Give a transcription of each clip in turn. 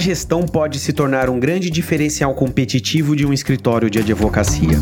gestão pode se tornar um grande diferencial competitivo de um escritório de advocacia?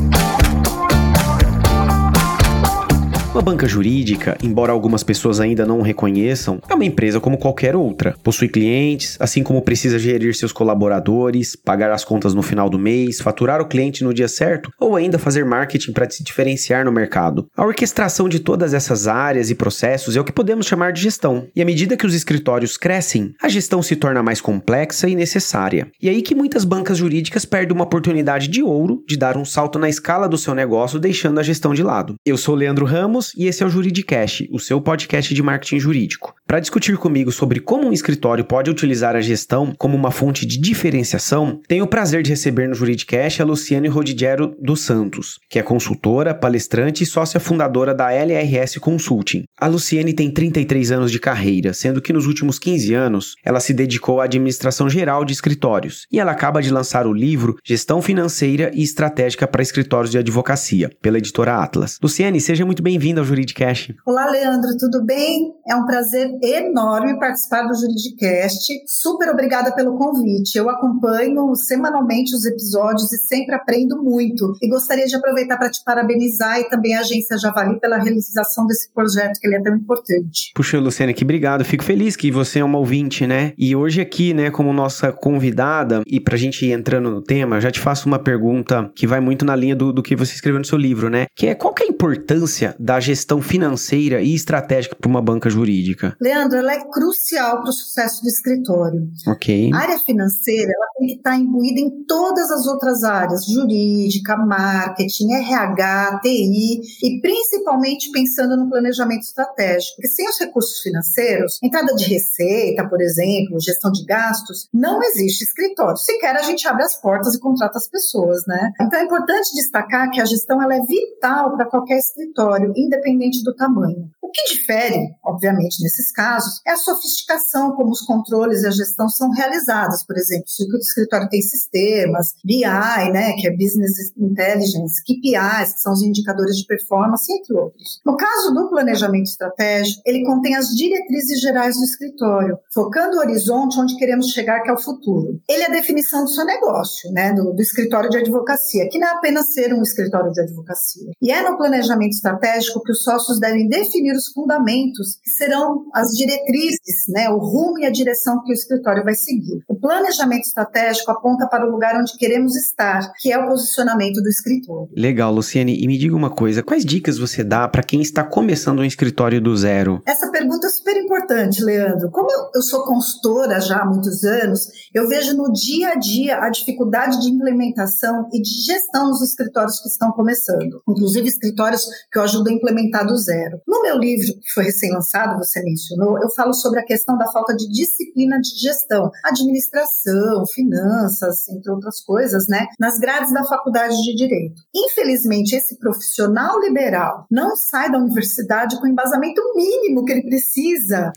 Uma banca jurídica, embora algumas pessoas ainda não o reconheçam, é uma empresa como qualquer outra. Possui clientes, assim como precisa gerir seus colaboradores, pagar as contas no final do mês, faturar o cliente no dia certo ou ainda fazer marketing para se diferenciar no mercado. A orquestração de todas essas áreas e processos é o que podemos chamar de gestão. E à medida que os escritórios crescem, a gestão se torna mais complexa e necessária. E é aí que muitas bancas jurídicas perdem uma oportunidade de ouro de dar um salto na escala do seu negócio, deixando a gestão de lado. Eu sou Leandro Ramos e esse é o Juridicast, o seu podcast de marketing jurídico. Para discutir comigo sobre como um escritório pode utilizar a gestão como uma fonte de diferenciação, tenho o prazer de receber no Juridicast a Luciane Rodigiero dos Santos, que é consultora, palestrante e sócia fundadora da LRS Consulting. A Luciane tem 33 anos de carreira, sendo que nos últimos 15 anos ela se dedicou à administração geral de escritórios, e ela acaba de lançar o livro Gestão Financeira e Estratégica para Escritórios de Advocacia, pela editora Atlas. Luciane, seja muito bem-vinda ao Juridicast. Olá, Leandro, tudo bem? É um prazer enorme participar do Juridicast. Super obrigada pelo convite. Eu acompanho semanalmente os episódios e sempre aprendo muito. E gostaria de aproveitar para te parabenizar e também a agência Javali pela realização desse projeto, que ele é tão importante. Puxa, Luciana, que obrigado. Fico feliz que você é uma ouvinte, né? E hoje aqui, né, como nossa convidada, e para a gente ir entrando no tema, já te faço uma pergunta que vai muito na linha do, do que você escreveu no seu livro, né? Que é qual que é a importância da gestão financeira e estratégica para uma banca jurídica? Leandro, ela é crucial para o sucesso do escritório. Ok. A área financeira ela tem que estar imbuída em todas as outras áreas, jurídica, marketing, RH, TI, e principalmente pensando no planejamento estratégico. Porque sem os recursos financeiros, entrada de receita, por exemplo, gestão de gastos, não existe escritório. Sequer a gente abre as portas e contrata as pessoas, né? Então é importante destacar que a gestão ela é vital para qualquer escritório, independente independente do tamanho. O que difere, obviamente, nesses casos, é a sofisticação como os controles e a gestão são realizados. Por exemplo, o escritório tem sistemas, BI, né, que é Business Intelligence, KPIs, que são os indicadores de performance, entre outros. No caso do planejamento estratégico, ele contém as diretrizes gerais do escritório, focando o horizonte onde queremos chegar, que é o futuro. Ele é a definição do seu negócio, né, do, do escritório de advocacia, que não é apenas ser um escritório de advocacia. E é no planejamento estratégico que os sócios devem definir os fundamentos, que serão as diretrizes, né, o rumo e a direção que o escritório vai seguir. O planejamento estratégico aponta para o lugar onde queremos estar, que é o posicionamento do escritório. Legal, Luciane. E me diga uma coisa, quais dicas você dá para quem está começando um escritório do zero? Essa pergunta é super importante, Leandro. Como eu sou consultora já há muitos anos, eu vejo no dia a dia a dificuldade de implementação e de gestão nos escritórios que estão começando. Inclusive escritórios que eu ajudo a implementar implementar do zero. No meu livro, que foi recém-lançado, você mencionou, eu falo sobre a questão da falta de disciplina de gestão, administração, finanças, entre outras coisas, né, nas grades da faculdade de Direito. Infelizmente, esse profissional liberal não sai da universidade com o embasamento mínimo que ele precisa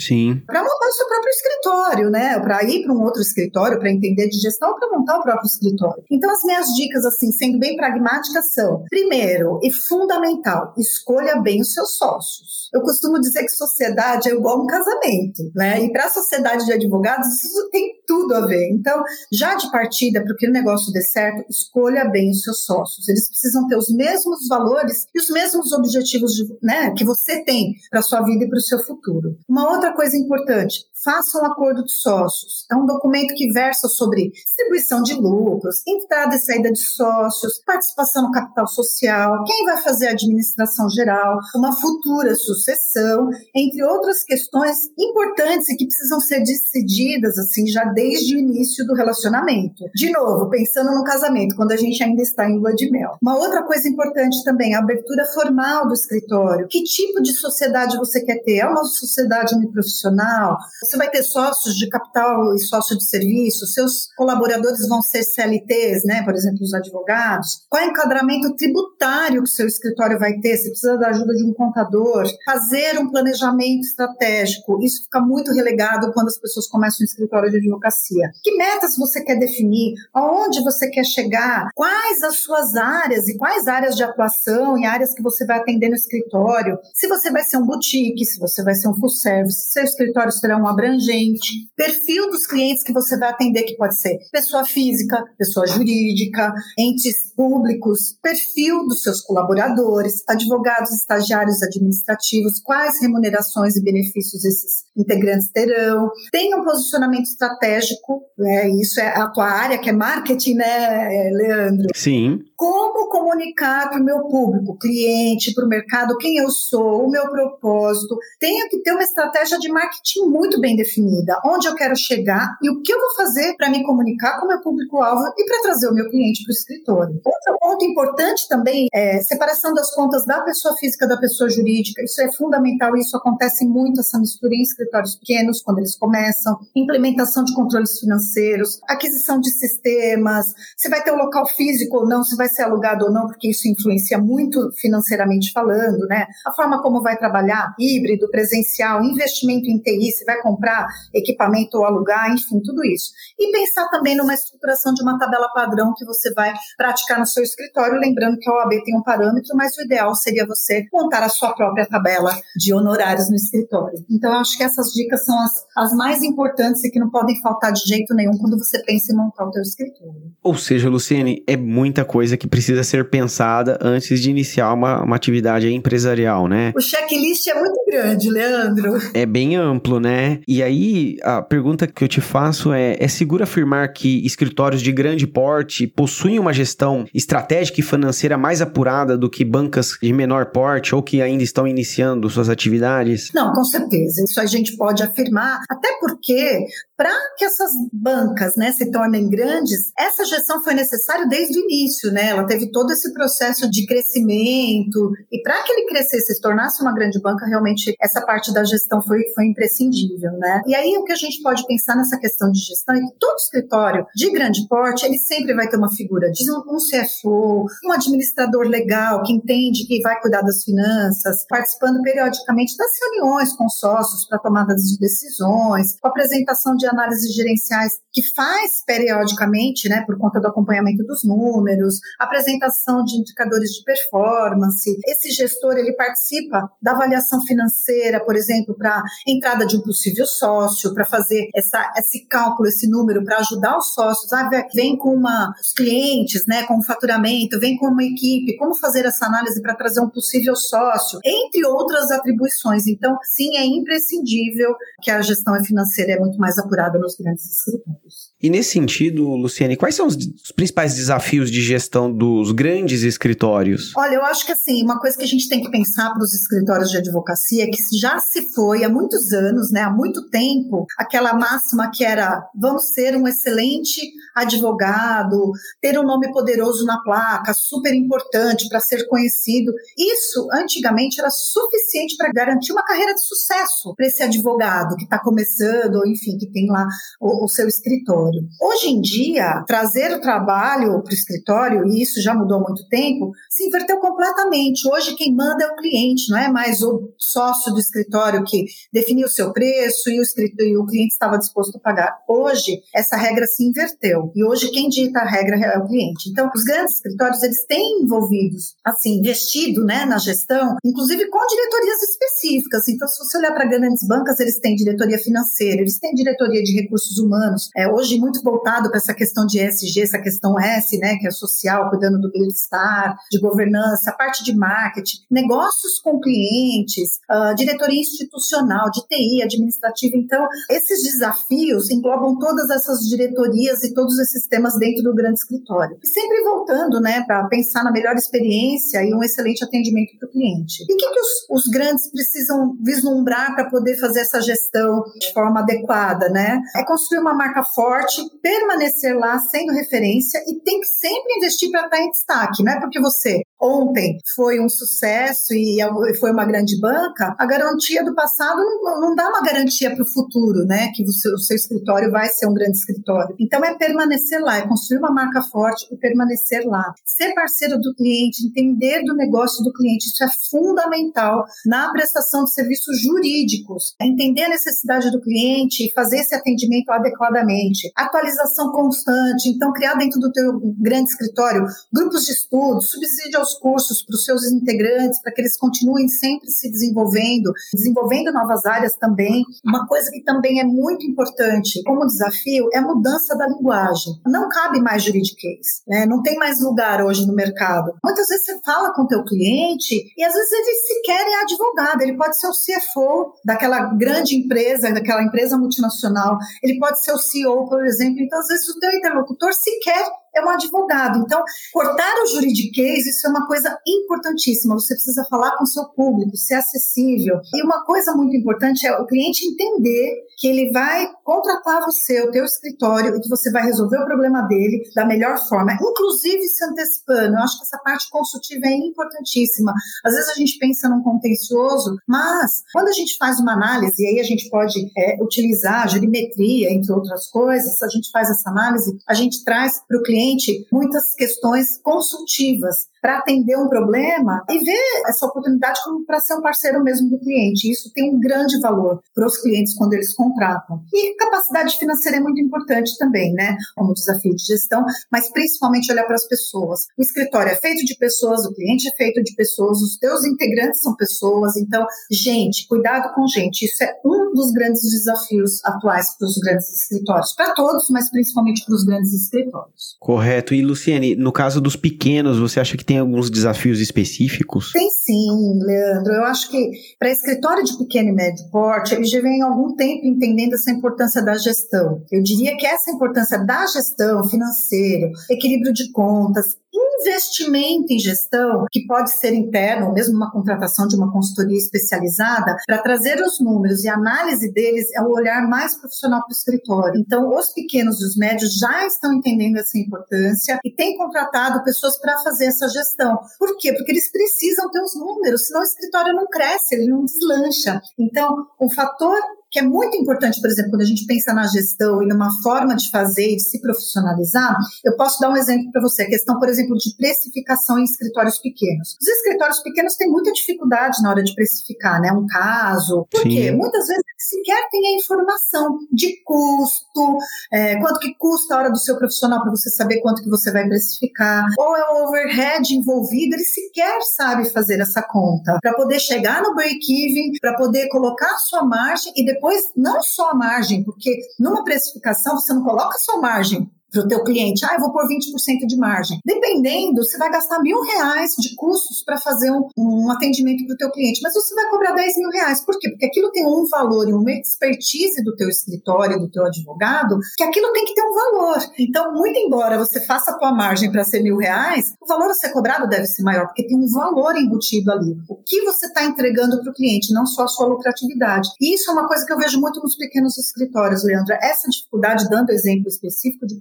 para montar o seu próprio escritório, né, para ir para um outro escritório, para entender de gestão, para montar o próprio escritório. Então, as minhas dicas, assim, sendo bem pragmáticas, são: primeiro e fundamental, escolha bem os seus sócios. Eu costumo dizer que sociedade é igual um casamento, né? E para a sociedade de advogados, isso tem tudo a ver. Então, já de partida, para que o negócio dê certo, escolha bem os seus sócios. Eles precisam ter os mesmos valores e os mesmos objetivos de, né, que você tem para sua vida e para o seu futuro. Uma outra coisa importante, faça um acordo de sócios. É um documento que versa sobre distribuição de lucros, entrada e saída de sócios, participação no capital social, quem vai fazer a administração geral, uma futura sucessão, entre outras questões importantes e que precisam ser decididas assim já desde o início do relacionamento. De novo, pensando no casamento, quando a gente ainda está em lua de mel. Uma outra coisa importante também, a abertura formal do escritório. Que tipo de sociedade você quer ter? É uma sociedade uniprofissional? Você vai ter sócios de capital e sócio de serviço? Seus colaboradores vão ser CLTs, né? Por exemplo, os advogados. Qual é o enquadramento tributário que o seu escritório vai ter? Você precisa da ajuda de um contador, fazer um planejamento estratégico. Isso fica muito relegado quando as pessoas começam um escritório de advocacia. Que metas você quer definir? Aonde você quer chegar? Quais as suas áreas e quais áreas de atuação e áreas que você vai atender no escritório? Se você vai ser um boutique, se você vai ser um full service, se seu escritório será um abrangente, perfil dos clientes que você vai atender, que pode ser pessoa física, pessoa jurídica, entes públicos, perfil dos seus colaboradores, advogados, estagiários administrativos, quais remunerações e benefícios esses integrantes terão, tem um posicionamento estratégico, né, isso é a tua área, que é marketing, né, Leandro? Sim. Como comunicar para o meu público, cliente, para o mercado, quem eu sou, o meu propósito. Tenho que ter uma estratégia de marketing muito bem definida, onde eu quero chegar e o que eu vou fazer para me comunicar com o meu público-alvo e para trazer o meu cliente para o escritório. Outro ponto importante também é separação das contas da pessoa física da pessoa jurídica. Isso é fundamental e isso acontece muito, essa mistura em escritórios pequenos, quando eles começam. Implementação de controles financeiros, aquisição de sistemas, se vai ter um local físico ou não, se vai ser alugado ou não, porque isso influencia muito financeiramente falando, né? A forma como vai trabalhar, híbrido, presencial, investimento em TI, se vai comprar equipamento ou alugar, enfim, tudo isso. E pensar também numa estruturação de uma tabela padrão que você vai praticar no seu escritório, lembrando que a OAB tem um parâmetro, mas o ideal seria você montar a sua própria tabela de honorários no escritório. Então, acho que essas dicas são as, as mais importantes e que não podem faltar de jeito nenhum quando você pensa em montar o seu escritório. Ou seja, Luciene, é muita coisa que precisa ser pensada antes de iniciar uma, uma atividade empresarial, né? O checklist é muito grande, Leandro. É bem amplo, né? E aí, a pergunta que eu te faço é: é seguro afirmar que escritórios de grande porte possuem uma gestão estratégica e financeira mais apurada do que bancas de menor porte ou que ainda estão iniciando suas atividades? Não, com certeza. Isso a gente pode afirmar, até porque para que essas bancas né, se tornem grandes, essa gestão foi necessária desde o início, né? Ela teve todo esse processo de crescimento, e para que ele crescesse e se tornasse uma grande banca, realmente essa parte da gestão foi, foi imprescindível, né? E aí o que a gente pode pensar nessa questão de gestão é que todo escritório de grande porte, ele sempre vai ter uma figura de um CFO, um administrador legal que entende que vai cuidar das finanças, participando periodicamente das reuniões com sócios para tomadas de decisões, com apresentação de análises gerenciais que faz periodicamente, né, por conta do acompanhamento dos números, apresentação de indicadores de performance. Esse gestor ele participa da avaliação financeira, por exemplo, para entrada de um possível sócio, para fazer essa, esse cálculo, esse número, para ajudar os sócios. Ah, vem com uma, os clientes, né, com o faturamento, vem com uma equipe, como fazer essa análise para trazer um possível sócio, entre outras atribuições. Então, sim, é imprescindível que a gestão financeira é muito mais apurada nos grandes escritórios. E nesse sentido, Luciane, quais são os, os, principais desafios de gestão dos grandes escritórios? Olha, eu acho que assim, uma coisa que a gente tem que pensar para os escritórios de advocacia é que já se foi há muitos anos, né, há muito tempo, aquela máxima que era vamos ser um excelente advogado, ter um nome poderoso na placa, super importante para ser conhecido. Isso antigamente era suficiente para garantir uma carreira de sucesso para esse advogado que está começando, ou enfim, que tem lá o, o seu escritório. Hoje em dia, trazer o trabalho para o escritório, e isso já mudou há muito tempo, se inverteu completamente. Hoje quem manda é o cliente, não é mais o sócio do escritório que definiu o seu preço e o, e o cliente estava disposto a pagar. Hoje, essa regra se inverteu. E hoje quem dita a regra é o cliente. Então, os grandes escritórios, eles têm envolvidos, assim, investido né, na gestão, inclusive com diretorias específicas. Então, se você olhar para grandes bancas, eles têm diretoria financeira, eles têm diretoria de recursos humanos, é hoje muito voltado para essa questão de ESG, essa questão S, né, que é social, cuidando do bem-estar, de governança, parte de marketing, negócios com clientes, uh, diretoria institucional, de TI, administrativa. Então, esses desafios englobam todas essas diretorias e todos esses temas dentro do grande escritório. E sempre voltando, né, para pensar na melhor experiência e um excelente atendimento para o cliente. E o que, que os, os grandes precisam vislumbrar para poder fazer essa gestão de forma adequada, né? É construir uma marca forte, permanecer lá sendo referência e tem que sempre investir para estar em destaque, não é porque você ontem foi um sucesso e foi uma grande banca, a garantia do passado não, não dá uma garantia para o futuro, né? Que o seu, o seu, escritório vai ser um grande escritório. Então é permanecer lá, é construir uma marca forte e permanecer lá. Ser parceiro do cliente, entender do negócio do cliente, isso é fundamental na prestação de serviços jurídicos. Entender a necessidade do cliente e fazer esse atendimento adequadamente. Atualização constante, então criar dentro do teu grande escritório grupos de estudo, subsídio aos cursos para os seus integrantes, para que eles continuem sempre se desenvolvendo, desenvolvendo novas áreas também. Uma coisa que também é muito importante como desafio é a mudança da linguagem. Não cabe mais juridiquês, né? não tem mais lugar hoje no mercado. Muitas vezes você fala com o teu cliente e às vezes ele sequer é advogado, ele pode ser o CFO daquela grande empresa, daquela empresa multinacional, ele pode ser o CEO, por exemplo. Então, às vezes, o teu interlocutor sequer é um advogado. Então, cortar o juridiquês, isso é uma coisa importantíssima. Você precisa falar com o seu público, ser acessível. E uma coisa muito importante é o cliente entender que ele vai contratar você, o teu escritório, e que você vai resolver o problema dele da melhor forma, inclusive se antecipando. Eu acho que essa parte consultiva é importantíssima. Às vezes a gente pensa num contencioso, mas quando a gente faz uma análise, e aí a gente pode é, utilizar jurimetria, entre outras coisas, a gente faz essa análise, a gente traz para o cliente muitas questões consultivas para atender um problema e ver essa oportunidade como para ser um parceiro mesmo do cliente. Isso tem um grande valor para os clientes quando eles contratam. E capacidade financeira é muito importante também, né? Como desafio de gestão, mas principalmente olhar para as pessoas. O escritório é feito de pessoas, o cliente é feito de pessoas, os teus integrantes são pessoas. Então, gente, cuidado com gente. Isso é um dos grandes desafios atuais para os grandes escritórios, para todos, mas principalmente para os grandes escritórios. Correto. E Luciane, no caso dos pequenos, você acha que tem alguns desafios específicos? Tem sim, Leandro. Eu acho que para escritório de pequeno e médio porte, eles já vêm há algum tempo entendendo essa importância da gestão. Eu diria que essa importância da gestão financeira, equilíbrio de contas, investimento em gestão, que pode ser interno, ou mesmo uma contratação de uma consultoria especializada, para trazer os números e a análise deles é o olhar mais profissional para o escritório. Então, os pequenos e os médios já estão entendendo essa importância e têm contratado pessoas para fazer essa gestão. Por quê? Porque eles precisam ter os números, senão o escritório não cresce, ele não deslancha. Então, o fator que é muito importante, por exemplo, quando a gente pensa na gestão e numa forma de fazer e de se profissionalizar, eu posso dar um exemplo para você, a questão, por exemplo, de precificação em escritórios pequenos. Os escritórios pequenos têm muita dificuldade na hora de precificar, né, um caso, porque muitas vezes sequer tem a informação de custo, é, quanto que custa a hora do seu profissional para você saber quanto que você vai precificar, ou é o overhead envolvido, ele sequer sabe fazer essa conta. Para poder chegar no break-even, para poder colocar a sua margem e depois depois não só a margem, porque numa precificação você não coloca só margem, para o teu cliente, ah, eu vou pôr 20% de margem. Dependendo, você vai gastar mil reais de custos para fazer um, um atendimento para o teu cliente, mas você vai cobrar 10 mil reais. Por quê? Porque aquilo tem um valor e uma expertise do teu escritório, do teu advogado, que aquilo tem que ter um valor. Então, muito embora você faça a tua margem para ser mil reais, o valor a ser cobrado deve ser maior, porque tem um valor embutido ali. O que você está entregando para o cliente, não só a sua lucratividade. E isso é uma coisa que eu vejo muito nos pequenos escritórios, Leandra. Essa dificuldade, dando exemplo específico de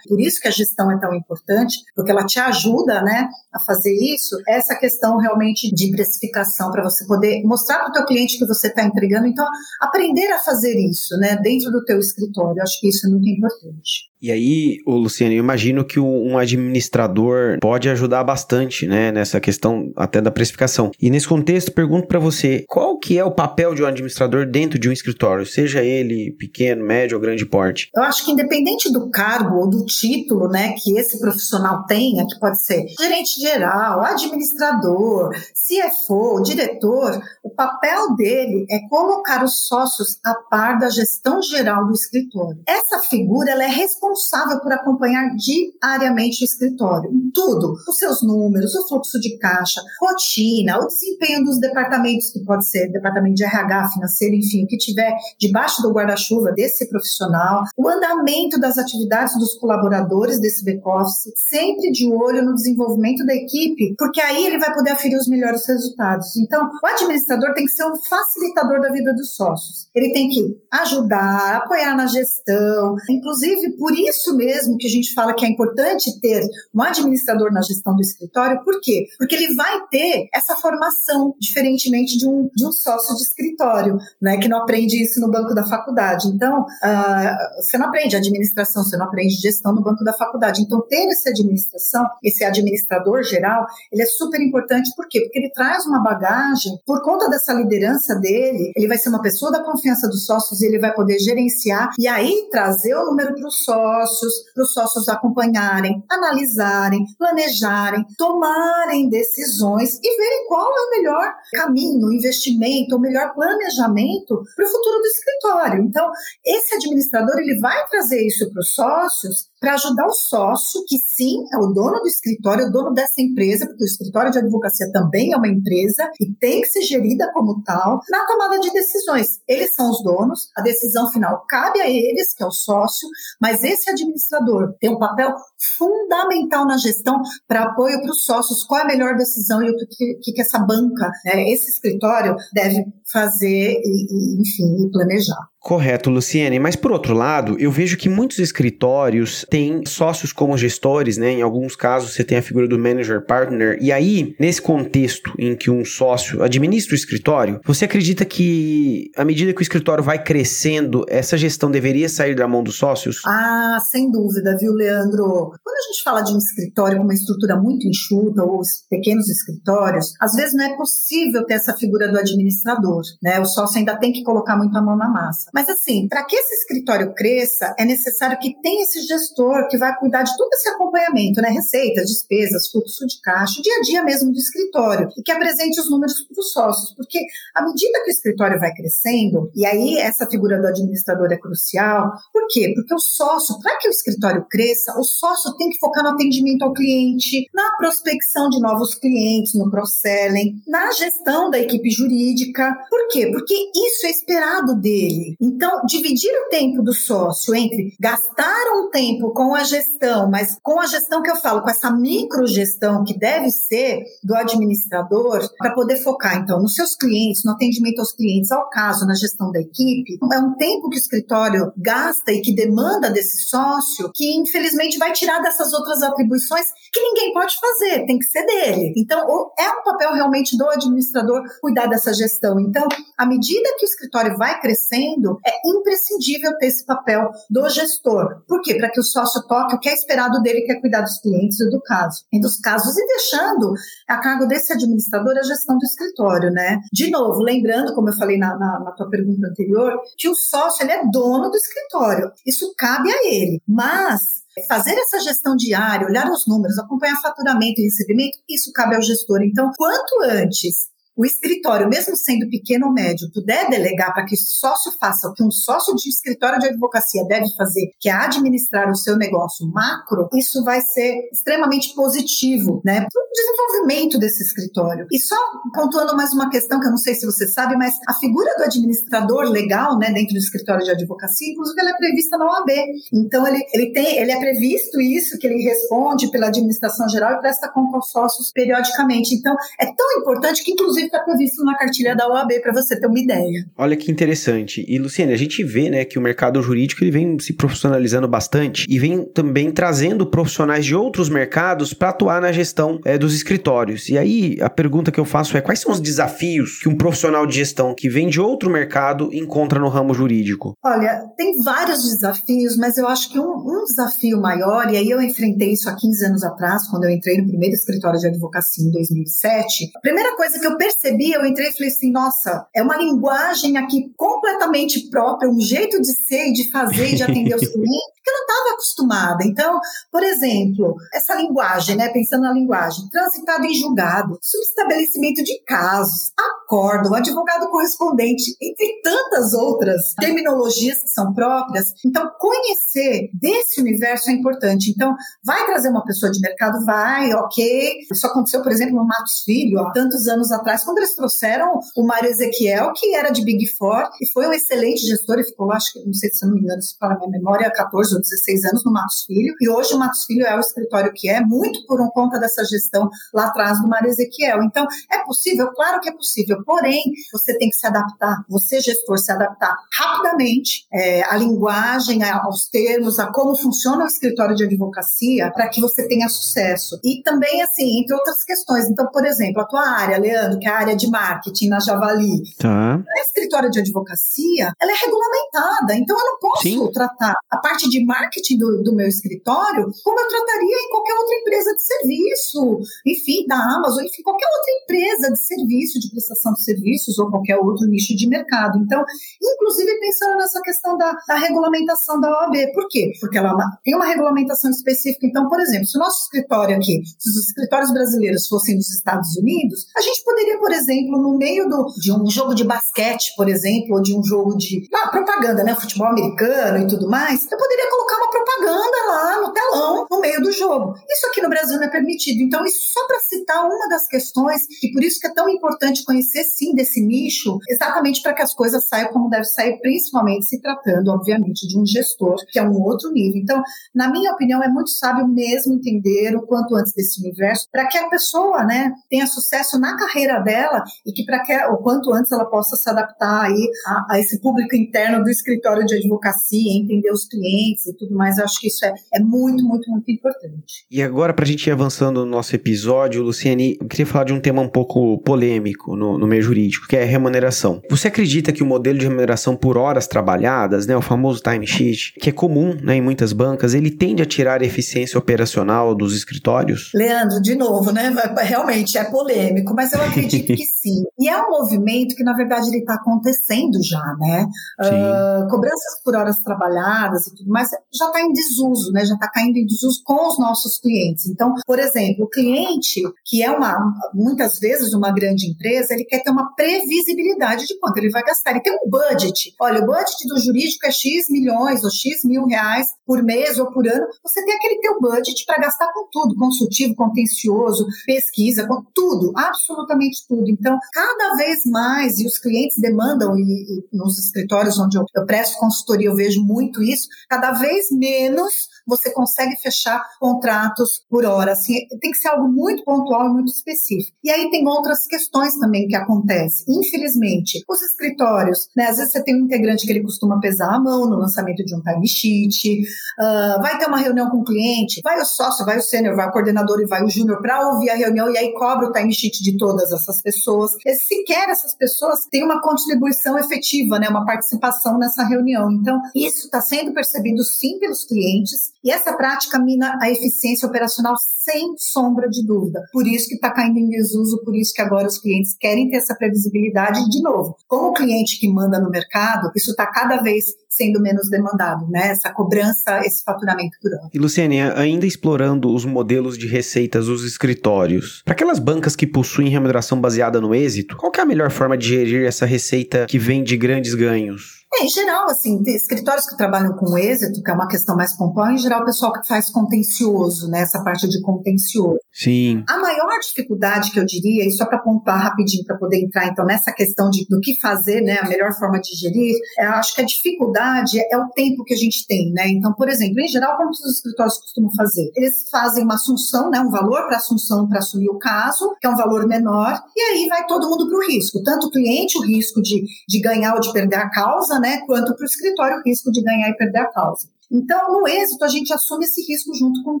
Por isso que a gestão é tão importante, porque ela te ajuda, né, a fazer isso. Essa questão realmente de precificação para você poder mostrar para o teu cliente que você está entregando. Então, aprender a fazer isso, né, dentro do teu escritório. Eu acho que isso é muito importante. E aí, Luciano, eu imagino que um administrador pode ajudar bastante, né, nessa questão até da precificação. E nesse contexto, pergunto para você, qual que é o papel de um administrador dentro de um escritório, seja ele pequeno, médio ou grande porte? Eu acho que independente do cargo ou do título, né, que esse profissional tenha, que pode ser gerente geral, administrador, CFO, diretor, o papel dele é colocar os sócios a par da gestão geral do escritório. Essa figura ela é responsável responsável por acompanhar diariamente o escritório. Tudo. Os seus números, o fluxo de caixa, rotina, o desempenho dos departamentos, que pode ser departamento de RH, financeiro, enfim, o que tiver debaixo do guarda-chuva desse profissional, o andamento das atividades dos colaboradores desse back-office, sempre de olho no desenvolvimento da equipe, porque aí ele vai poder aferir os melhores resultados. Então, o administrador tem que ser um facilitador da vida dos sócios. Ele tem que ajudar, apoiar na gestão, inclusive por isso mesmo que a gente fala que é importante ter um administrador na gestão do escritório, por quê? Porque ele vai ter essa formação, diferentemente de um, de um sócio de escritório, né, que não aprende isso no banco da faculdade. Então, uh, você não aprende administração, você não aprende gestão no banco da faculdade. Então, ter essa administração, esse administrador geral, ele é super importante, por quê? Porque ele traz uma bagagem, por conta dessa liderança dele, ele vai ser uma pessoa da confiança dos sócios e ele vai poder gerenciar e aí trazer o número para o sócio sócios, para os sócios acompanharem, analisarem, planejarem, tomarem decisões e verem qual é o melhor caminho, investimento, o melhor planejamento para o futuro do escritório. Então, esse administrador ele vai trazer isso para os sócios para ajudar o sócio, que sim, é o dono do escritório, é o dono dessa empresa, porque o escritório de advocacia também é uma empresa e tem que ser gerida como tal, na tomada de decisões. Eles são os donos, a decisão final cabe a eles, que é o sócio, mas esse administrador tem um papel fundamental na gestão para apoio para os sócios, qual é a melhor decisão e o que, que, que essa banca, né, esse escritório deve fazer e, e enfim, planejar. Correto, Luciene. Mas por outro lado, eu vejo que muitos escritórios têm sócios como gestores, né? Em alguns casos você tem a figura do manager partner. E aí, nesse contexto em que um sócio administra o escritório, você acredita que à medida que o escritório vai crescendo, essa gestão deveria sair da mão dos sócios? Ah, sem dúvida, viu, Leandro? Quando a gente fala de um escritório com uma estrutura muito enxuta ou pequenos escritórios, às vezes não é possível ter essa figura do administrador, né? O sócio ainda tem que colocar muito a mão na massa. Mas assim, para que esse escritório cresça, é necessário que tenha esse gestor que vai cuidar de todo esse acompanhamento, né? Receitas, despesas, fluxo de caixa, dia a dia mesmo do escritório, e que apresente os números para os sócios, porque à medida que o escritório vai crescendo, e aí essa figura do administrador é crucial, por quê? Porque o sócio, para que o escritório cresça, o sócio tem que focar no atendimento ao cliente, na prospecção de novos clientes, no cross-selling, na gestão da equipe jurídica. Por quê? Porque isso é esperado dele. Então, dividir o tempo do sócio entre gastar um tempo com a gestão, mas com a gestão que eu falo, com essa microgestão que deve ser do administrador, para poder focar, então, nos seus clientes, no atendimento aos clientes, ao caso, na gestão da equipe, é um tempo que o escritório gasta e que demanda desse sócio, que infelizmente vai tirar dessas outras atribuições que ninguém pode fazer, tem que ser dele. Então, é um papel realmente do administrador cuidar dessa gestão. Então, à medida que o escritório vai crescendo, é imprescindível ter esse papel do gestor. Por quê? Para que o sócio toque o que é esperado dele, que é cuidar dos clientes e do caso. E dos casos, e deixando a cargo desse administrador a gestão do escritório, né? De novo, lembrando, como eu falei na, na, na tua pergunta anterior, que o sócio ele é dono do escritório. Isso cabe a ele. Mas fazer essa gestão diária, olhar os números, acompanhar faturamento e recebimento, isso cabe ao gestor. Então, quanto antes o escritório, mesmo sendo pequeno ou médio, puder delegar para que sócio faça o que um sócio de escritório de advocacia deve fazer, que é administrar o seu negócio macro, isso vai ser extremamente positivo, né, para o desenvolvimento desse escritório. E só pontuando mais uma questão que eu não sei se você sabe, mas a figura do administrador legal, né, dentro do escritório de advocacia, inclusive ela é prevista na OAB. Então ele, ele tem, ele é previsto isso que ele responde pela administração geral e presta conta aos sócios periodicamente. Então é tão importante que inclusive está previsto na cartilha da OAB, para você ter uma ideia. Olha que interessante. E, Luciane, a gente vê né, que o mercado jurídico ele vem se profissionalizando bastante e vem também trazendo profissionais de outros mercados para atuar na gestão é, dos escritórios. E aí, a pergunta que eu faço é: quais são os desafios que um profissional de gestão que vem de outro mercado encontra no ramo jurídico? Olha, tem vários desafios, mas eu acho que um, um desafio maior, e aí eu enfrentei isso há 15 anos atrás, quando eu entrei no primeiro escritório de advocacia em 2007. A primeira coisa que eu percebi percebi, eu entrei e falei assim, nossa, é uma linguagem aqui completamente própria, um jeito de ser e de fazer e de atender os clientes que eu não estava acostumada. Então, por exemplo, essa linguagem, né, pensando na linguagem, transitado em julgado, subestabelecimento de casos, acordo, advogado correspondente, entre tantas outras terminologias que são próprias. Então, conhecer desse universo é importante. Então, vai trazer uma pessoa de mercado? Vai, ok. Isso aconteceu, por exemplo, no Matos Filho, há tantos anos atrás, quando eles trouxeram o Mário Ezequiel, que era de Big Four, e foi um excelente gestor, e ficou lá, acho que, não sei se não me engano, se para a minha memória, 14 ou 16 anos no Matos Filho, e hoje o Matos Filho é o escritório que é, muito por conta dessa gestão lá atrás do Mário Ezequiel. Então, é possível? Claro que é possível, porém, você tem que se adaptar, você, gestor, se adaptar rapidamente é, à linguagem, aos termos, a como funciona o escritório de advocacia, para que você tenha sucesso. E também, assim, entre outras questões. Então, por exemplo, a tua área, Leandro, que a área de marketing na Javali. Tá. A escritório de advocacia, ela é regulamentada, então eu não posso Sim. tratar a parte de marketing do, do meu escritório como eu trataria em qualquer outra empresa de serviço, enfim, da Amazon, enfim, qualquer outra empresa de serviço, de prestação de serviços ou qualquer outro nicho de mercado. Então, inclusive pensando nessa questão da, da regulamentação da OAB. Por quê? Porque ela tem uma regulamentação específica. Então, por exemplo, se o nosso escritório aqui, se os escritórios brasileiros fossem dos Estados Unidos, a gente poderia, por exemplo, no meio do, de um jogo de basquete, por exemplo, ou de um jogo de ah, propaganda, né? Futebol americano e tudo mais, eu poderia colocar uma propaganda lá no telão, no meio do jogo. Isso aqui no Brasil não é permitido. Então, isso só para citar uma das questões, e por isso que é tão importante conhecer, sim, desse nicho, exatamente para que as coisas saiam como deve sair, principalmente se tratando, obviamente, de um gestor, que é um outro nível. Então, na minha opinião, é muito sábio mesmo entender o quanto antes desse universo, para que a pessoa, né, tenha sucesso na carreira dela e que para que o quanto antes ela possa se adaptar aí a, a, esse público interno do escritório de advocacia, entender os clientes e tudo mais. Eu acho que isso é, é muito, muito, muito importante. E agora, para a gente ir avançando no nosso episódio, Luciane, eu queria falar de um tema um pouco polêmico no, no meio jurídico, que é remuneração. Você acredita que o modelo de remuneração por horas trabalhadas, né, o famoso timesheet, que é comum né, em muitas bancas, ele tende a tirar a eficiência operacional dos escritórios? Leandro, de novo, né? Realmente é polêmico, mas eu acredito que sim. E é um movimento que, na verdade, ele está acontecendo já, né? Uh, cobranças por horas trabalhadas e tudo mais já está em desuso, né? Já está caindo em desuso com os nossos clientes. Então, por exemplo, o cliente, que é uma, muitas vezes uma grande empresa, ele quer ter uma previsibilidade de quanto ele vai gastar. Ele tem um budget. Olha, o budget do jurídico é X milhões ou X mil reais por mês ou por ano. Você tem aquele teu budget para gastar com tudo, consultivo, contencioso, pesquisa, com tudo, absolutamente Então, cada vez mais, e os clientes demandam, e, e nos escritórios onde eu, eu presto consultoria, eu vejo muito isso, cada vez menos você consegue fechar contratos por hora. Assim, tem que ser algo muito pontual e muito específico. E aí tem outras questões também que acontecem. Infelizmente, os escritórios, né, às vezes você tem um integrante que ele costuma pesar a mão no lançamento de um timesheet, uh, vai ter uma reunião com o cliente, vai o sócio, vai o sênior, vai o coordenador e vai o júnior para ouvir a reunião e aí cobra o timesheet de todas essas pessoas. E sequer essas pessoas têm uma contribuição efetiva, né, uma participação nessa reunião. Então, isso está sendo percebido sim pelos clientes e essa prática mina a eficiência operacional sem sombra de dúvida. Por isso que está caindo em desuso, por isso que agora os clientes querem ter essa previsibilidade. de novo, como o cliente que manda no mercado, isso está cada vez sendo menos demandado, né? Essa cobrança, esse faturamento por ano. E Luciane, ainda explorando os modelos de receitas dos escritórios, para aquelas bancas que possuem remuneração baseada no êxito, qual é a melhor forma de gerir essa receita que vem de grandes ganhos? É, em geral, assim, escritórios que trabalham com êxito, que é uma questão mais pontual, em geral o pessoal que faz contencioso, né? Essa parte de contencioso. Sim. A maior dificuldade que eu diria, e só para pontuar rapidinho, para poder entrar então nessa questão de do que fazer, né? A melhor forma de gerir, é, acho que a dificuldade é o tempo que a gente tem, né? Então, por exemplo, em geral, como os escritórios costumam fazer? Eles fazem uma assunção, né? Um valor para assunção para assumir o caso, que é um valor menor, e aí vai todo mundo para o risco. Tanto o cliente, o risco de, de ganhar ou de perder a causa, né, quanto para o escritório o risco de ganhar e perder a causa. Então, no êxito, a gente assume esse risco junto com o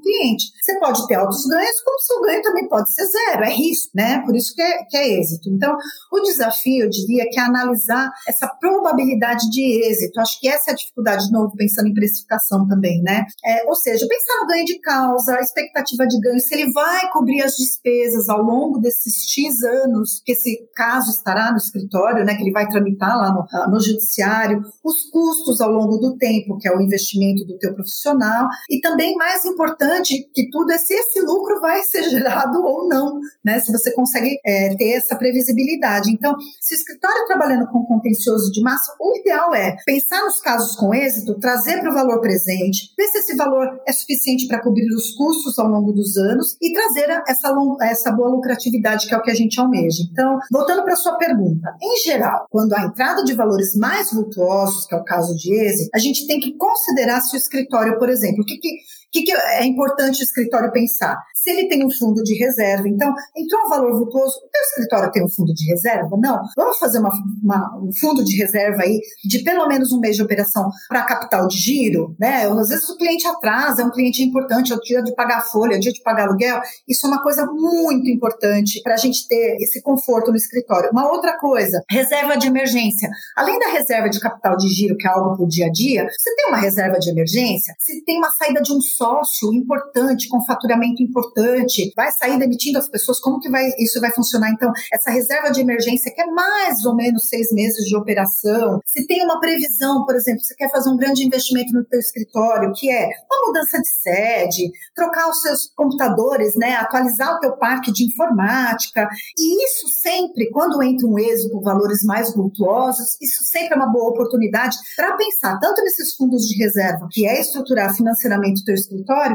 cliente. Você pode ter altos ganhos, como seu ganho também pode ser zero, é risco, né? Por isso que é, que é êxito. Então, o desafio, eu diria, que é analisar essa probabilidade de êxito. Acho que essa é a dificuldade, de novo, pensando em precificação também, né? É, ou seja, pensar no ganho de causa, a expectativa de ganho, se ele vai cobrir as despesas ao longo desses X anos que esse caso estará no escritório, né? Que ele vai tramitar lá no, no judiciário, os custos ao longo do tempo, que é o investimento do teu profissional e também mais importante que tudo é se esse lucro vai ser gerado ou não, né? Se você consegue é, ter essa previsibilidade. Então, se o escritório trabalhando com contencioso de massa, o ideal é pensar nos casos com êxito, trazer para o valor presente, ver se esse valor é suficiente para cobrir os custos ao longo dos anos e trazer essa, essa boa lucratividade que é o que a gente almeja. Então, voltando para a sua pergunta, em geral, quando a entrada de valores mais vultuosos, que é o caso de êxito, a gente tem que considerar escritório, por exemplo, o que, que que, que é importante o escritório pensar? Se ele tem um fundo de reserva, então, entrou um valor vultuoso, o teu escritório tem um fundo de reserva? Não. Vamos fazer uma, uma, um fundo de reserva aí de pelo menos um mês de operação para capital de giro, né? Às vezes o cliente atrasa, é um cliente importante, é o dia de pagar a folha, é o dia de pagar aluguel. Isso é uma coisa muito importante para a gente ter esse conforto no escritório. Uma outra coisa, reserva de emergência. Além da reserva de capital de giro, que é algo para o dia a dia, você tem uma reserva de emergência? Se tem uma saída de um sócio importante, com faturamento importante, vai sair demitindo as pessoas, como que vai, isso vai funcionar? Então, essa reserva de emergência, que é mais ou menos seis meses de operação, se tem uma previsão, por exemplo, você quer fazer um grande investimento no seu escritório, que é uma mudança de sede, trocar os seus computadores, né, atualizar o teu parque de informática, e isso sempre, quando entra um êxito, valores mais vultuosos, isso sempre é uma boa oportunidade para pensar tanto nesses fundos de reserva, que é estruturar financeiramente o teu escritório,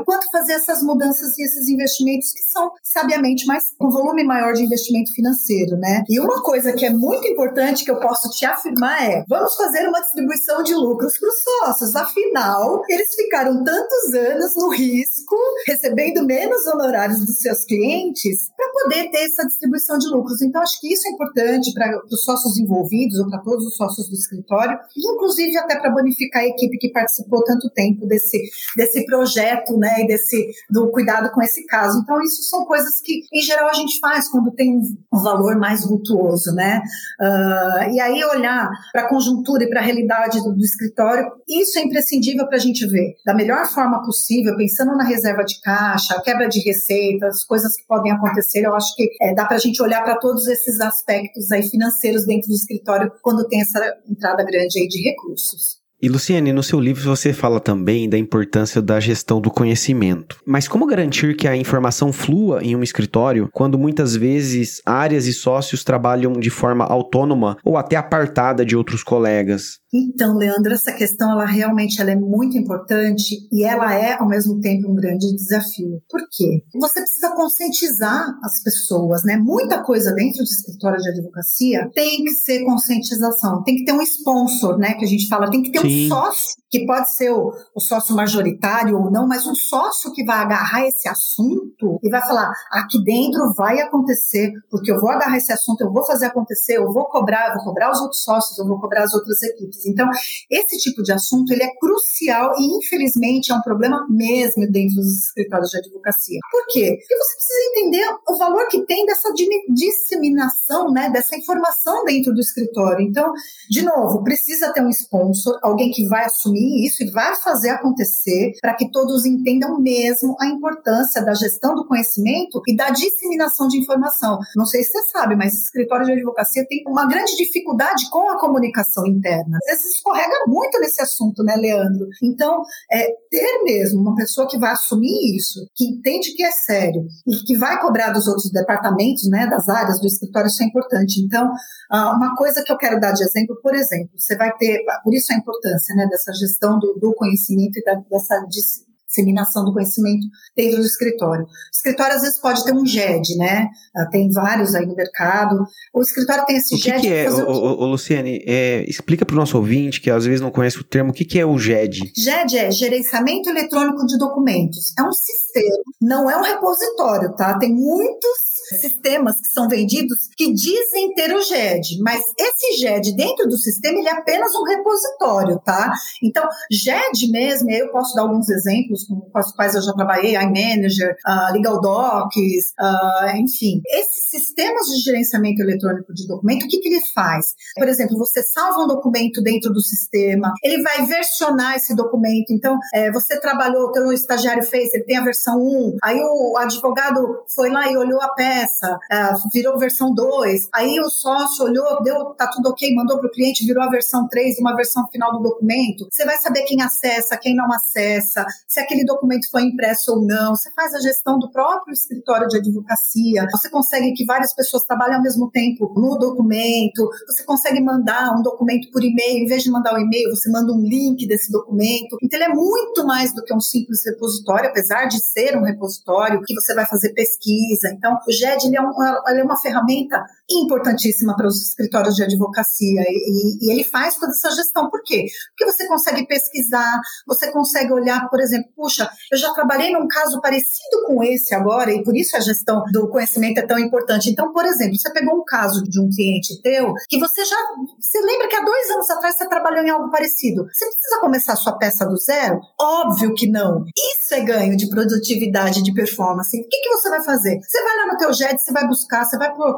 quanto fazer essas mudanças e esses investimentos que são sabiamente mais com volume maior de investimento financeiro, né? E uma coisa que é muito importante que eu posso te afirmar é: vamos fazer uma distribuição de lucros para os sócios. Afinal, eles ficaram tantos anos no risco, recebendo menos honorários dos seus clientes, para poder ter essa distribuição de lucros. Então, acho que isso é importante para os sócios envolvidos ou para todos os sócios do escritório, inclusive até para bonificar a equipe que participou tanto tempo desse, desse projeto, né, e desse do cuidado com esse caso. Então, isso são coisas que, em geral, a gente faz quando tem um valor mais vultuoso, né? Uh, e aí olhar para a conjuntura e para a realidade do, do, escritório, isso é imprescindível para a gente ver da melhor forma possível, pensando na reserva de caixa, quebra de receitas, coisas que podem acontecer. Eu acho que é, dá para a gente olhar para todos esses aspectos aí financeiros dentro do escritório quando tem essa entrada grande aí de recursos. E Luciane, no seu livro você fala também da importância da gestão do conhecimento. Mas como garantir que a informação flua em um escritório quando muitas vezes áreas e sócios trabalham de forma autônoma ou até apartada de outros colegas? Então, Leandro, essa questão ela realmente ela é muito importante e ela é ao mesmo tempo um grande desafio. Por quê? Você precisa conscientizar as pessoas, né? Muita coisa dentro do escritório de advocacia tem que ser conscientização, tem que ter um sponsor, né? Que a gente fala, tem que ter Sim. um sócio que pode ser o, o, sócio majoritário ou não, mas um sócio que vai agarrar esse assunto e vai falar: aqui dentro vai acontecer, porque eu vou agarrar esse assunto, eu vou fazer acontecer, eu vou cobrar, eu vou cobrar os outros sócios, eu vou cobrar as outras equipes. Então, esse tipo de assunto ele é crucial e, infelizmente, é um problema mesmo dentro dos escritórios de advocacia. Por quê? Porque você precisa entender o valor que tem dessa disseminação, né, dessa informação dentro do escritório. Então, de novo, precisa ter um sponsor, alguém que vai assumir isso e vai fazer acontecer para que todos entendam mesmo a importância da gestão do conhecimento e da disseminação de informação. Não sei se você sabe, mas escritório de advocacia tem uma grande dificuldade com a comunicação interna vezes escorrega muito nesse assunto, né, Leandro? Então, é, ter mesmo uma pessoa que vai assumir isso, que entende que é sério e que vai cobrar dos outros departamentos, né, das áreas do escritório, isso é importante. Então, uma coisa que eu quero dar de exemplo, por exemplo, você vai ter, por isso a importância, né, dessa gestão do, do conhecimento e da, dessa disseminação do conhecimento dentro do escritório. O escritório às vezes pode ter um GED, né? Ah, tem vários aí no mercado. O escritório tem esse o que GED. Que é, o, o, o, Luciane, é, explica para o nosso ouvinte que às vezes não conhece o termo, o que, que é o GED? GED é Gerenciamento Eletrônico de Documentos. É um sistema, não é um repositório, tá? Tem muitos sistemas que são vendidos que dizem ter o GED, mas esse GED dentro do sistema ele é apenas um repositório, tá? Então, GED mesmo, eu posso dar alguns exemplos com os quais eu já trabalhei, iManager, uh, Legal Docs, uh, enfim. Esses sistemas de gerenciamento eletrônico de documento, o que, que ele faz? Por exemplo, você salva um documento dentro do sistema, ele vai versionar esse documento. Então, é, você trabalhou, o estagiário fez, ele tem a versão 1, aí o advogado foi lá e olhou a peça uh, virou versão 2, aí o sócio olhou, deu, tá tudo ok, mandou para o cliente, virou a versão 3, uma versão final do documento. Você vai saber quem acessa, quem não acessa, se aquele documento foi impresso ou não. Você faz a gestão do próprio escritório de advocacia. Você consegue que várias pessoas trabalhem ao mesmo tempo no documento. Você consegue mandar um documento por e-mail. Em vez de mandar o um e-mail, você manda um link desse documento. Então, ele é muito mais do que um simples repositório, apesar de ser um repositório que você vai fazer pesquisa. Então, o GED ele é, ele é uma ferramenta importantíssima para os escritórios de advocacia e, e, ele faz toda essa gestão. Por quê? Porque você consegue pesquisar, você consegue olhar, por exemplo, puxa, eu já trabalhei num caso parecido com esse agora e por isso a gestão do conhecimento é tão importante. Então, por exemplo, você pegou um caso de um cliente teu que você já, você lembra que há dois anos atrás você trabalhou em algo parecido. Você precisa começar a sua peça do zero? Óbvio que não. Isso é ganho de produtividade, de performance. O que, que você vai fazer? Você vai lá no teu JET, você vai buscar, você vai por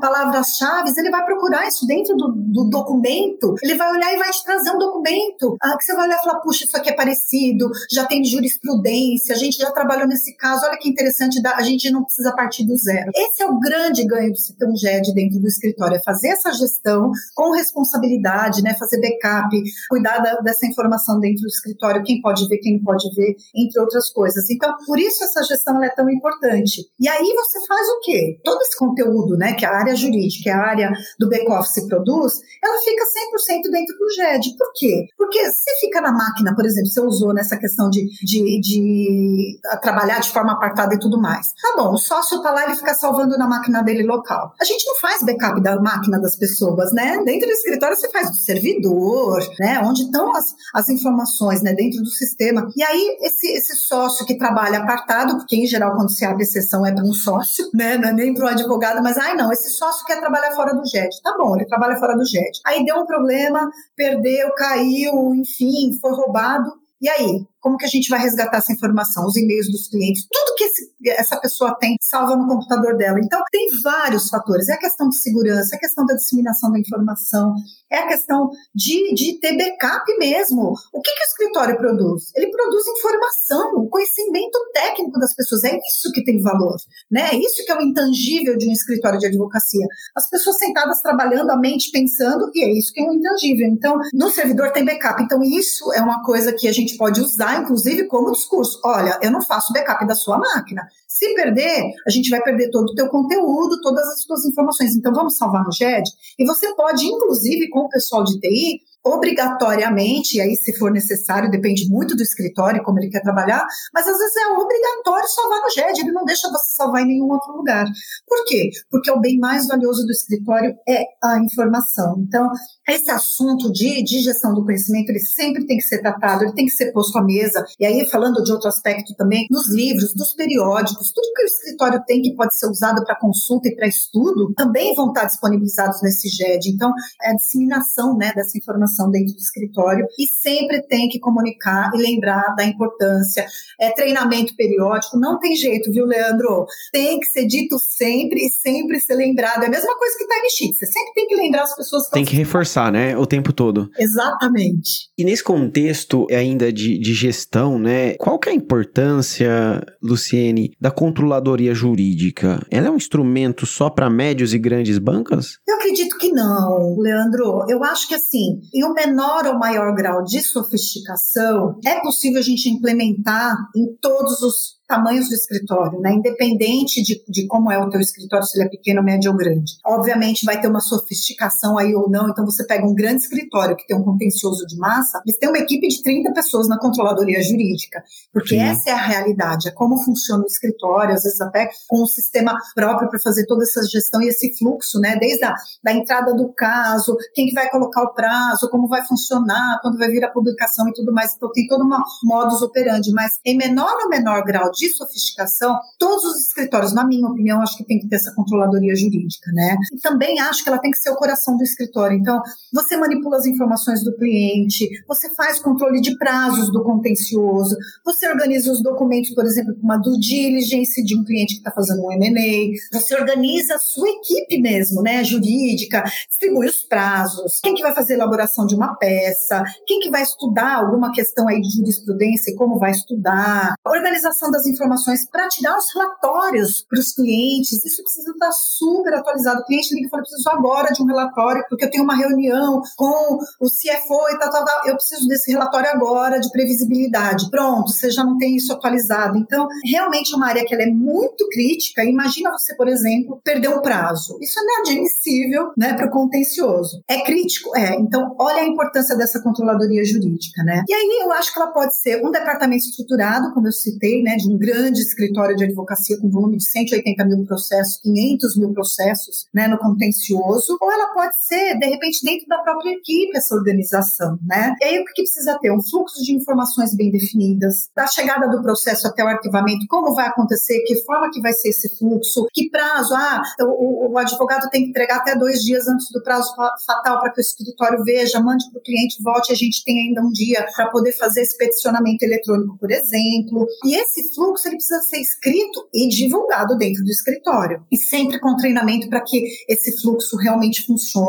palavras-chave, ele vai procurar isso dentro do, do, documento, ele vai olhar e vai te trazer um documento ah, que você vai olhar e falar, puxa, isso aqui é parecido, já tem jurisprudência, a gente já trabalhou nesse caso, olha que interessante, a gente não precisa partir do zero. Esse é o grande ganho de se ter um GED dentro do escritório, é fazer essa gestão com responsabilidade, né, fazer backup, cuidar da, dessa informação dentro do escritório, quem pode ver, quem não pode ver, entre outras coisas. Então, por isso essa gestão é tão importante. E aí você faz o quê? Todo esse conteúdo, né, que a área jurídica, que a área do back-office produz, ela fica 100% dentro do GED. Por quê? Porque se fica na máquina, por exemplo, você usou nessa questão de, de, de trabalhar de forma apartada e tudo mais. Tá bom, o sócio tá lá, ele fica salvando na máquina dele local. A gente não faz backup da máquina das pessoas, né? Dentro do escritório você faz do servidor, né? Onde estão as, as informações, né? Dentro do sistema. E aí, esse, esse sócio que trabalha apartado, porque em geral, quando se abre exceção é para um sócio, né? Não é nem para o advogado, mas ai não, esse sócio quer trabalhar fora do JET. Tá bom, ele trabalha fora do JET. Aí deu um problema, perdeu, caiu, enfim, foi roubado. E aí? Como que a gente vai resgatar essa informação? Os e-mails dos clientes, tudo que esse, essa pessoa tem salva no computador dela. Então, tem vários fatores. É a questão de segurança, é a questão da disseminação da informação, é a questão de, de ter backup mesmo. O que, que o escritório produz? Ele produz informação, o conhecimento técnico das pessoas. É isso que tem valor. Né? É isso que é o intangível de um escritório de advocacia. As pessoas sentadas trabalhando, a mente pensando, e é isso que é o intangível. Então, no servidor tem backup. Então, isso é uma coisa que a gente pode usar inclusive, como discurso. Olha, eu não faço backup da sua máquina. Se perder, a gente vai perder todo o teu conteúdo, todas as suas informações. Então, vamos salvar no GED. E você pode, inclusive, com o pessoal de TI, obrigatoriamente, e aí se for necessário, depende muito do escritório, como ele quer trabalhar, mas às vezes é obrigatório salvar no GED, ele não deixa você salvar em nenhum outro lugar. Por quê? Porque o bem mais valioso do escritório é a informação. Então, esse assunto de, de gestão do conhecimento, ele sempre tem que ser tratado, ele tem que ser posto à mesa, e aí falando de outro aspecto também, nos livros, dos periódicos, tudo que o escritório tem que pode ser usado para consulta e para estudo, também vão estar disponibilizados nesse GED. Então, é a disseminação né, dessa informação dentro do escritório e sempre tem que comunicar e lembrar da importância. É treinamento periódico, não tem jeito, viu, Leandro? Tem que ser dito sempre e sempre ser lembrado. É a mesma coisa que time sheet, você sempre tem lembrar as pessoas. Tem que reforçar, né, o tempo todo. Exatamente. E nesse contexto ainda de, de gestão, né, qual que é a importância, Luciene, da controladoria jurídica? Ela é um instrumento só para médios e grandes bancas? Eu acredito que não, Leandro. Eu acho que assim, em um menor ou maior grau de sofisticação, é possível a gente implementar em todos os tamanhos do escritório, né? Independente de, de como é o teu escritório, se ele é pequeno, médio ou grande. Obviamente vai ter uma sofisticação aí ou não, então você pega um grande escritório que tem um contencioso de massa, eles têm uma equipe de 30 pessoas na controladoria jurídica, porque Sim. essa é a realidade, é como funciona o escritório, às vezes até com um sistema próprio para fazer toda essa gestão e esse fluxo, né? Desde a da entrada do caso, quem que vai colocar o prazo, como vai funcionar, quando vai vir a publicação e tudo mais. Então tem todo uma modus operandi, mas em menor ou menor grau de sofisticação, todos os escritórios, na minha opinião, acho que tem que ter essa controladoria jurídica, né? E também acho que ela tem que ser o coração do escritório. Então, você manipula as informações do cliente, você faz controle de prazos do contencioso, você organiza os documentos, por exemplo, uma due diligence de um cliente que está fazendo um M&A, você organiza a sua equipe mesmo, né, jurídica, distribui os prazos, quem que vai fazer a elaboração de uma peça, quem que vai estudar alguma questão aí de jurisprudência e como vai estudar, organização das informações para tirar os relatórios para os clientes. Isso precisa estar super atualizado. O cliente liga e fala: preciso agora de um relatório, porque eu tenho uma reunião com o CFO e tal, tal, tal. Eu preciso desse relatório agora de previsibilidade. Pronto, você já não tem isso atualizado. Então, realmente é uma área que ela é muito crítica. Imagina você, por exemplo, perder um prazo. Isso é inadmissível né, para o contencioso. É crítico? É. Então, olha a importância dessa controladoria jurídica. Né? E aí eu acho que ela pode ser um departamento estruturado, como eu citei, né, de um grande escritório de advocacia com volume de 180 mil processos, 500 mil processos né, no contencioso, ou ela pode ser, de repente, dentro da própria equipe, essa organização. Né? E aí o que precisa ter? Um fluxo de informações bem definidas, da chegada do processo até o arquivamento, como vai acontecer, que forma que vai ser esse fluxo, que prazo, ah, o, o advogado tem que entregar até dois dias antes do prazo fatal para que o escritório veja, mande para o cliente, volte, a gente tem ainda um dia para poder fazer esse peticionamento eletrônico, por exemplo. E esse fluxo ele precisa ser escrito e divulgado dentro do escritório. E sempre com treinamento para que esse fluxo realmente funcione.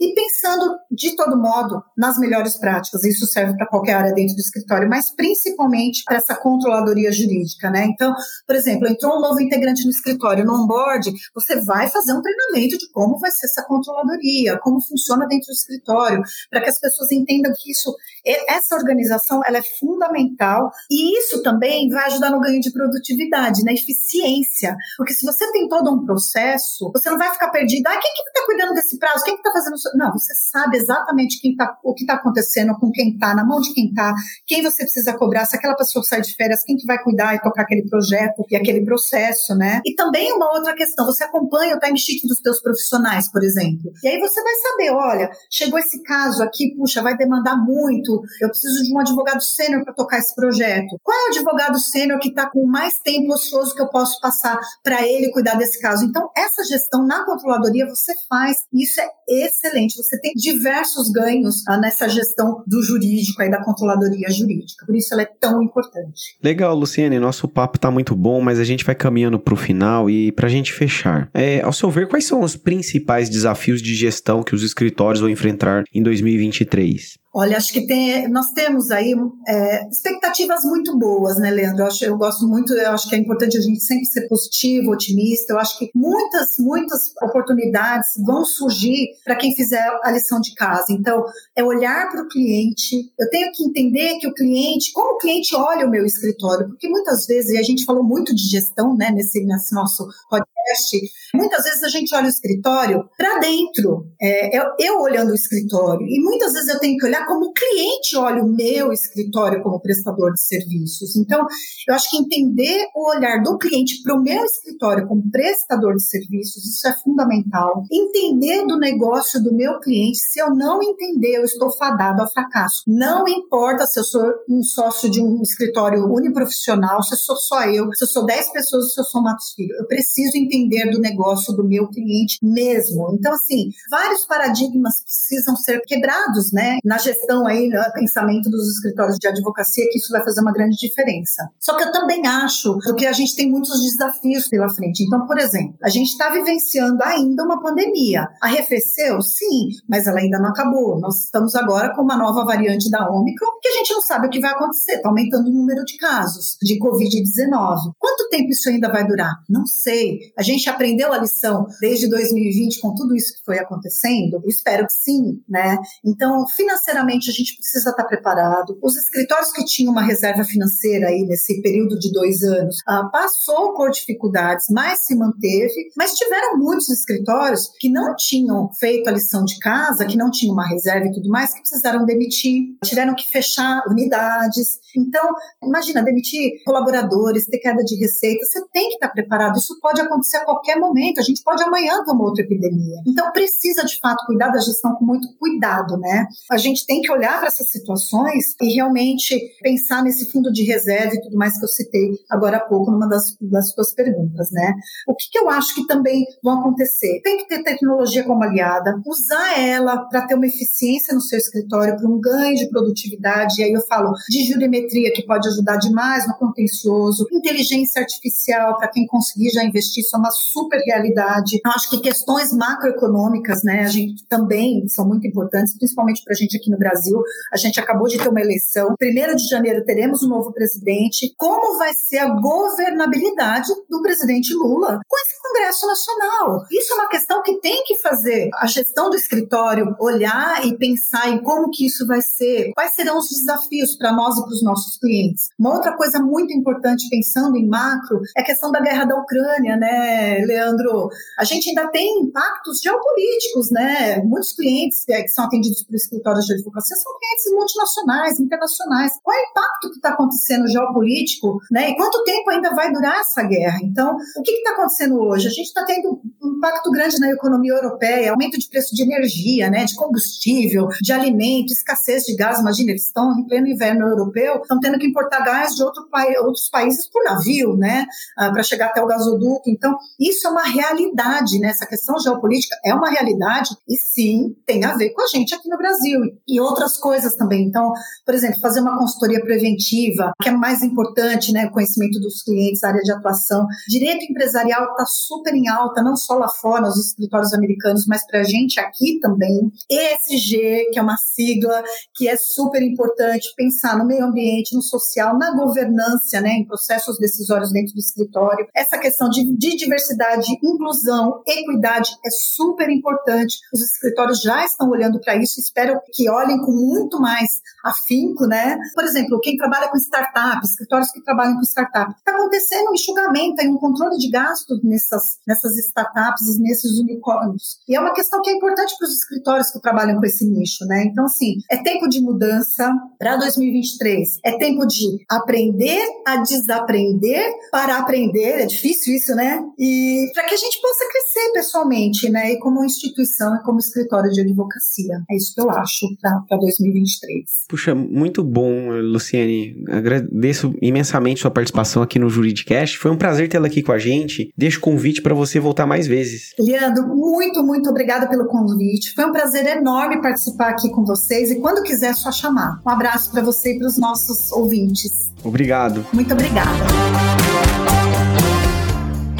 E pensando, de todo modo, nas melhores práticas. Isso serve para qualquer área dentro do escritório, mas principalmente para essa controladoria jurídica, né? Então, por exemplo, entrou um novo integrante no escritório, no onboard, você vai fazer um treinamento de como vai ser essa controladoria, como funciona dentro do escritório, para que as pessoas entendam que isso, essa organização, ela é fundamental e isso também vai ajudar no ganho de produtividade, na eficiência, porque se você tem todo um processo, você não vai ficar perdido, ah, quem que está cuidando desse prazo, quem que está fazendo isso? Não, você sabe exatamente quem tá, o que está acontecendo, com quem está, na mão de quem está, quem você precisa cobrar, se aquela pessoa sai de férias, quem que vai cuidar e tocar aquele projeto e aquele processo, né? E também uma outra questão, você acompanha o timesheet dos teus profissionais, por exemplo. E aí você vai saber, olha, chegou esse caso aqui, puxa, vai demandar muito, eu preciso de um advogado sênior para tocar esse projeto. Qual é o advogado sênior que está com mais tempo ocioso que eu posso passar para ele cuidar desse caso? Então, essa gestão na controladoria você faz, isso é excelente. Você tem diversos ganhos ah, nessa gestão do jurídico e da controladoria jurídica. Por isso ela é tão importante. Legal, Luciane. Nosso papo está muito bom, mas a gente vai caminhando para o final e para a gente fechar. É, ao seu ver, quais são os principais desafios de gestão que os escritórios vão enfrentar em 2023? Olha, acho que tem, nós temos aí é, expectativas muito boas, né, Leandro? Eu, acho, eu gosto muito, eu acho que é importante a gente sempre ser positivo, otimista. Eu acho que muitas, muitas oportunidades vão surgir para quem fizer a lição de casa. Então, é olhar para o cliente. Eu tenho que entender que o cliente, como o cliente olha o meu escritório, porque muitas vezes, e a gente falou muito de gestão, né, nesse, nesse nosso podcast, muitas vezes a gente olha o escritório para dentro. É, eu, eu olhando o escritório, e muitas vezes eu tenho que olhar como o cliente olha o meu escritório como prestador de serviços. Então, eu acho que entender o olhar do cliente para o meu escritório como prestador de serviços, isso é fundamental. Entender do negócio do meu cliente, se eu não entender, eu estou fadado ao fracasso. Não importa se eu sou um sócio de um escritório uniprofissional, se eu sou só eu, se eu sou 10 pessoas, se eu sou Matos Filho. Eu preciso entender do negócio do meu cliente mesmo. Então, assim, vários paradigmas precisam ser quebrados, né, na gestão aí, no pensamento dos escritórios de advocacia, que isso vai fazer uma grande diferença. Só que eu também acho que a gente tem muitos desafios pela frente. Então, por exemplo, a gente está vivenciando ainda uma pandemia. Arrefeceu? Sim, mas ela ainda não acabou. Nós estamos agora com uma nova variante da Omicron, que a gente não sabe o que vai acontecer. Está aumentando o número de casos de Covid-19. Quanto tempo isso ainda vai durar? Não sei. A gente aprendeu a lição desde 2020 com tudo isso que foi acontecendo? Eu espero que sim, né? Então, financeiramente, a gente precisa estar preparado. Os escritórios que tinham uma reserva financeira aí nesse período de dois anos uh, passou por dificuldades, mas se manteve. Mas tiveram muitos escritórios que não tinham feito a lição de casa, que não tinham uma reserva e tudo mais, que precisaram demitir, tiveram que fechar unidades. Então, imagina, demitir colaboradores, ter queda de receita, você tem que estar preparado. Isso pode acontecer a qualquer momento. A gente pode amanhã ter uma outra epidemia. Então, precisa de fato cuidar da gestão com muito cuidado, né? A gente tem que olhar para essas situações e realmente pensar nesse fundo de reserva e tudo mais que eu citei agora há pouco numa das, das suas perguntas, né? O que, que eu acho que também vão acontecer? Tem que ter tecnologia como aliada, usar ela para ter uma eficiência no seu escritório, para um ganho de produtividade, e aí eu falo de jurimetria, que pode ajudar demais no contencioso, inteligência artificial, para quem conseguir já investir, isso é uma super realidade. Eu acho que questões macroeconômicas, né, a gente também são muito importantes, principalmente para a gente aqui no Brasil. A gente acabou de ter uma eleição. Primeiro de janeiro teremos um novo presidente. Como vai ser a governabilidade do presidente Lula com esse Congresso Nacional? Isso é uma questão que tem que fazer a gestão do escritório olhar e pensar em como que isso vai ser, quais serão os desafios para nós e para os nossos clientes. Uma outra coisa muito importante pensando em macro é a questão da guerra da Ucrânia, né? Né, Leandro? A gente ainda tem impactos geopolíticos, né? Muitos clientes é, que são atendidos por escritórios de advocacia são clientes multinacionais, internacionais. Qual é o impacto que está acontecendo geopolítico, né? E quanto tempo ainda vai durar essa guerra? Então, o que está acontecendo hoje? A gente está tendo um impacto grande na economia europeia, aumento de preço de energia, né, de combustível, de alimento, escassez de gás. Imagina, eles estão em pleno inverno europeu, estão tendo que importar gás de outro, outros países por navio, né, ah, para chegar até o gasoduto. Então, isso é uma realidade, né? Essa questão geopolítica é uma realidade e sim tem a ver com a gente aqui no Brasil e outras coisas também. Então, por exemplo, fazer uma consultoria preventiva, que é mais importante, né, o conhecimento dos clientes, área de atuação. Direito empresarial está super em alta, não só lá fora, nos escritórios americanos, mas para a gente aqui também. ESG, que é uma sigla que é super importante, pensar no meio ambiente, no social, na governança, né, em processos decisórios dentro do escritório. Essa questão de, de diversidade, inclusão, equidade é super importante. Os escritórios já estão olhando para isso, espero que olhem com muito mais afinco, né? Por exemplo, quem trabalha com startups, escritórios que trabalham com startups, está acontecendo um enxugamento, um controle de gastos nessas, nessas startups e nesses unicórnios. E é uma questão que é importante para os escritórios que trabalham com esse nicho, né? Então, assim, é tempo de mudança para 2023. É tempo de aprender a desaprender para aprender. É difícil isso, né? E para que a gente possa crescer pessoalmente, né? E como instituição e como escritório de advocacia. É isso que eu acho para 2023. Puxa, muito bom, Luciane. Agradeço imensamente sua participação aqui no Juridicast. Foi um prazer tê-la aqui com a gente. Deixo o convite para você voltar mais vezes. Leandro, muito, muito obrigada pelo convite. Foi um prazer enorme participar aqui com vocês e quando quiser, é só chamar. Um abraço para você e para os nossos ouvintes. Obrigado. Muito obrigada.